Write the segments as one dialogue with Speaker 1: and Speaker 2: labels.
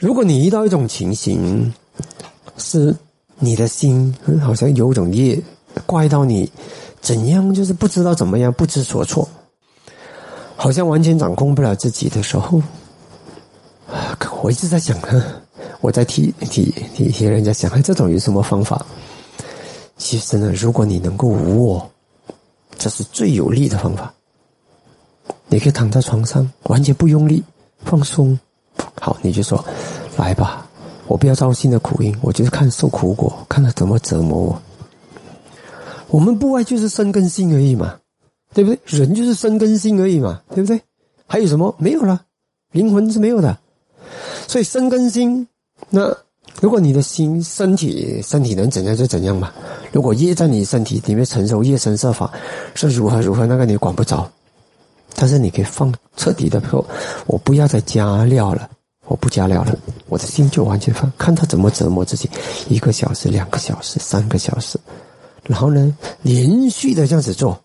Speaker 1: 如果你遇到一种情形，是你的心好像有种业怪到你，怎样就是不知道怎么样，不知所措，好像完全掌控不了自己的时候，我一直在想，我在替替替替人家想，这种有什么方法？其实呢，如果你能够无我，这是最有力的方法。你可以躺在床上，完全不用力，放松。好，你就说：“来吧，我不要造新的苦因，我就是看受苦果，看他怎么折磨我。”我们不外就是生根性而已嘛，对不对？人就是生根性而已嘛，对不对？还有什么没有了？灵魂是没有的，所以生根心。那如果你的心、身体、身体能怎样就怎样嘛。如果业在你身体里面承受业生设法是如何如何，那个你管不着。但是你可以放彻底的说，我不要再加料了，我不加料了，我的心就完全放，看他怎么折磨自己，一个小时、两个小时、三个小时，然后呢，连续的这样子做，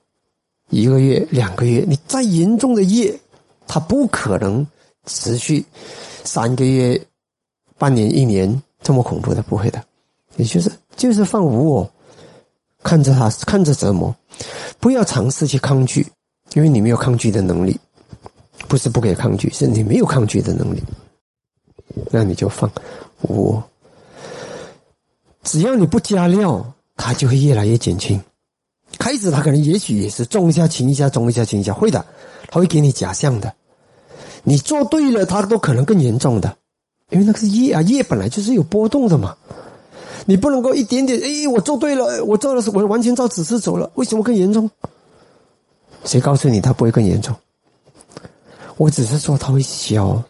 Speaker 1: 一个月、两个月，你再严重的业，他不可能持续三个月、半年、一年这么恐怖的，不会的，也就是就是放无我，看着他，看着折磨，不要尝试去抗拒。因为你没有抗拒的能力，不是不可以抗拒，是你没有抗拒的能力。那你就放我，只要你不加料，它就会越来越减轻。开始它可能也许也是重一下轻一下重一下轻一下，会的，它会给你假象的。你做对了，它都可能更严重的，因为那个是业啊，业本来就是有波动的嘛。你不能够一点点，哎，我做对了，我做的是我完全照指示走了，为什么更严重？谁告诉你它不会更严重？我只是说它会消，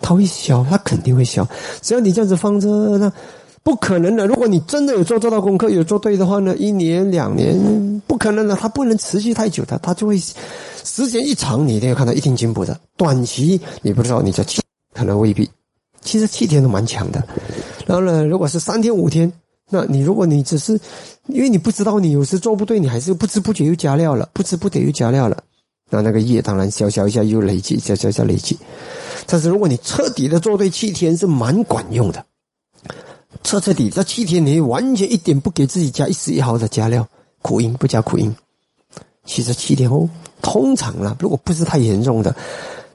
Speaker 1: 它会消，它肯定会消。只要你这样子放着，那不可能的。如果你真的有做做到功课，有做对的话呢，一年两年不可能的，它不能持续太久的，它就会时间一长，你一定要看到一定进步的。短期你不知道，你这七可能未必，其实七天都蛮强的。然后呢，如果是三天五天。那你如果你只是，因为你不知道你有时做不对，你还是不知不觉又加料了，不知不觉又加料了，那那个业当然消消一下又累积，消消消累积。但是如果你彻底的做对，七天是蛮管用的，彻彻底这七天你完全一点不给自己加一丝一毫的加料，苦因不加苦因，其实七天后通常呢，如果不是太严重的，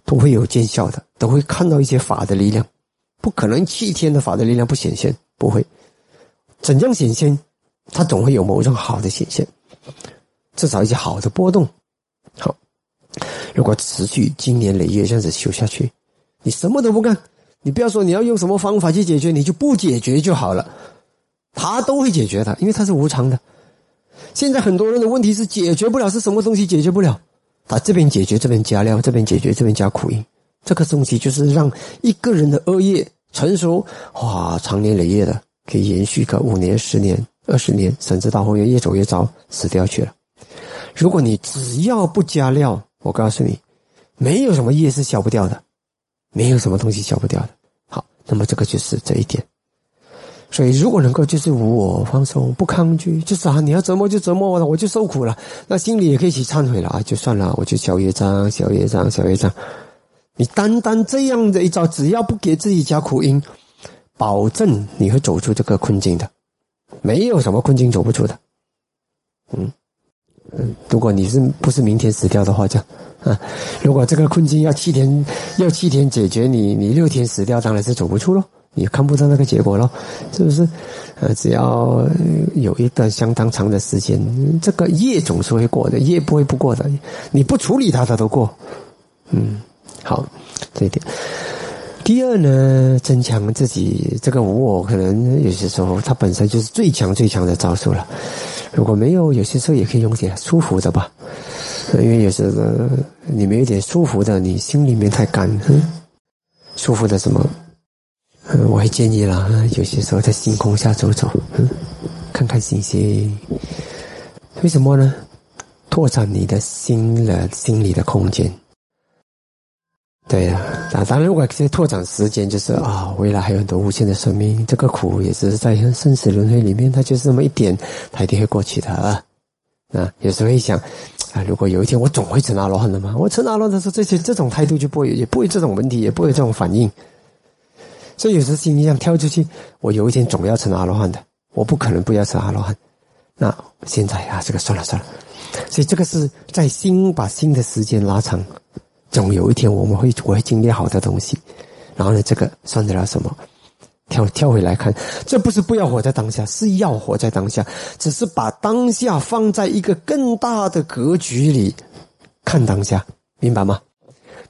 Speaker 1: 都会有见效的，都会看到一些法的力量，不可能七天的法的力量不显现，不会。怎样显现？它总会有某种好的显现，至少一些好的波动。好，如果持续经年累月这样子修下去，你什么都不干，你不要说你要用什么方法去解决，你就不解决就好了，它都会解决的，因为它是无常的。现在很多人的问题是解决不了，是什么东西解决不了？他这边解决，这边加料，这边解决，这边加苦因，这个东西就是让一个人的恶业成熟，哇，长年累月的。可以延续个五年、十年、二十年，甚至到后面越走越糟，死掉去了。如果你只要不加料，我告诉你，没有什么业是消不掉的，没有什么东西消不掉的。好，那么这个就是这一点。所以，如果能够就是无我放松，不抗拒，就是啊，你要折磨就折磨我了，我就受苦了，那心里也可以去忏悔了啊，就算了，我就消业障，消业障，消业障。你单单这样的一招，只要不给自己加苦因。保证你会走出这个困境的，没有什么困境走不出的。嗯如果你是不是明天死掉的话，这样啊，如果这个困境要七天，要七天解决，你你六天死掉，当然是走不出喽，你看不到那个结果喽，是不是？呃，只要有一段相当长的时间，这个夜总是会过的，夜不会不过的，你不处理它，它都过。嗯，好，这一点。第二呢，增强自己这个无我，可能有些时候它本身就是最强最强的招数了。如果没有，有些时候也可以用点舒服的吧，因为有时候你没有点舒服的，你心里面太干。舒服的什么？我还建议了，有些时候在星空下走走，看看星星。为什么呢？拓展你的心的心理的空间。对呀，当然，如果这些拓展时间，就是啊，未来还有很多无限的生命，这个苦也只是在生死轮回里面，它就是那么一点，它一定会过去的啊。啊，有时候会想，啊，如果有一天我总会成阿罗汉的吗？我成阿罗汉的时候，这些这种态度就不会，也不会这种问题，也不会这种反应。所以有时心一样跳出去，我有一天总要成阿罗汉的，我不可能不要成阿罗汉。那现在啊，这个算了算了。所以这个是在心把心的时间拉长，总有一天我们会我会经历好的东西。然后呢，这个算得了什么？跳跳回来看，这不是不要活在当下，是要活在当下，只是把当下放在一个更大的格局里看当下，明白吗？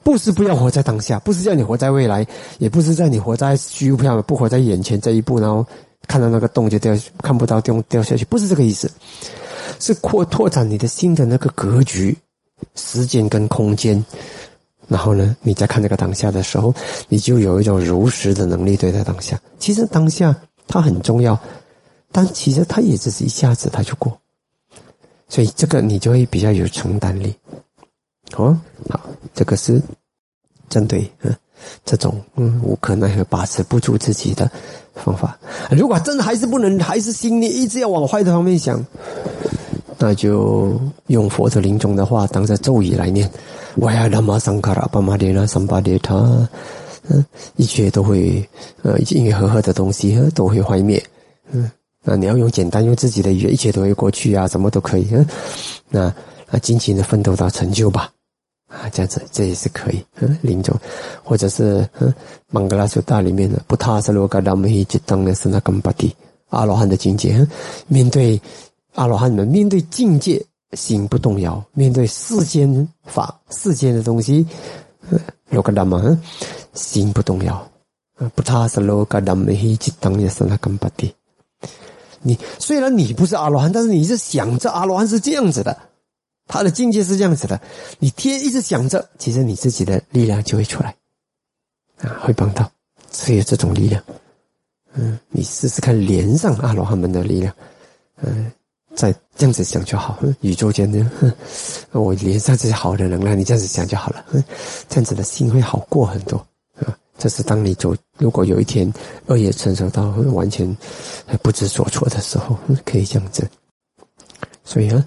Speaker 1: 不是不要活在当下，不是叫你活在未来，也不是在你活在虚无缥缈，不活在眼前这一步，然后看到那个洞就掉，看不到掉掉下去，不是这个意思，是扩拓展你的心的那个格局，时间跟空间。然后呢，你在看这个当下的时候，你就有一种如实的能力对待当下。其实当下它很重要，但其实它也只是一下子它就过，所以这个你就会比较有承担力。哦，好，这个是针对嗯这种嗯无可奈何把持不住自己的方法。如果真的还是不能，还是心里一直要往坏的方面想，那就用佛的临终的话当着咒语来念。我呀，那么桑卡拉巴玛列那桑巴列他，嗯，一切都会，呃，因为和合的东西都会坏灭，嗯，那你要用简单用自己的语言，一切都会过去啊，什么都可以，嗯，那啊，尽情的奋斗到成就吧，啊，这样子这也是可以，嗯，临终，或者是嗯，曼格拉苏大里面的不塔斯罗嘎达梅吉当的是那根巴蒂阿罗汉的境界，面对阿罗汉们，面对境界。心不动摇，面对世间法、世间的东西，罗格达嘛，心不动摇，不差是罗格达没一直当也是那根本的。你虽然你不是阿罗汉，但是你是想着阿罗汉是这样子的，他的境界是这样子的，你天一直想着，其实你自己的力量就会出来，啊，会帮到，只有这种力量。嗯，你试试看连上阿罗汉们的力量，嗯。再这样子想就好了，宇宙间的，我连上这些好的能量，你这样子想就好了，这样子的心会好过很多啊。这是当你走，如果有一天恶业成熟到完全不知所措的时候，可以这样子。所以呢，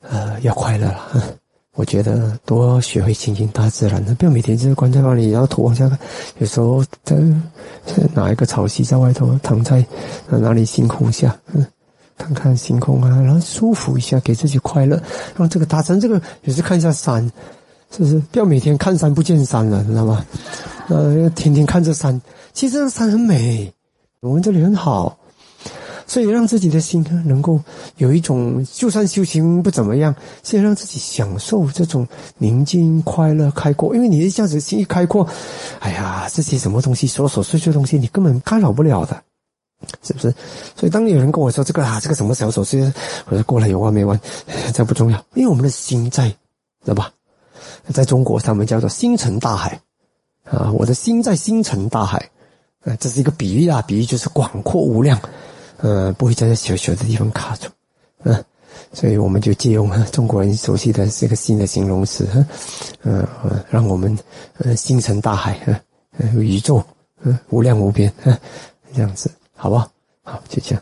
Speaker 1: 呃，要快乐了。我觉得多学会亲近大自然，不要每天就是关在房里，然后头往下看。有时候在哪一个草席在外头，躺在哪里星空下，嗯。看看星空啊，然后舒服一下，给自己快乐。让这个大山，这个也是看一下山，是不是？不要每天看山不见山了，知道吗？呃，天天看着山，其实这山很美，我们这里很好，所以让自己的心能够有一种，就算修行不怎么样，先让自己享受这种宁静、快乐、开阔。因为你一下子心一开阔，哎呀，这些什么东西琐琐碎碎的东西，你根本干扰不了的。是不是？所以当有人跟我说这个啊，这个什么小手势，我说过了有完没完，这不重要，因为我们的心在，知道吧？在中国，他们叫做星辰大海啊，我的心在星辰大海，啊，这是一个比喻啊，比喻就是广阔无量，呃，不会在这小小的地方卡住，嗯，所以我们就借用中国人熟悉的这个新的形容词，嗯，让我们呃星辰大海，嗯，宇宙，嗯，无量无边，嗯，这样子。好不好？好，就这样。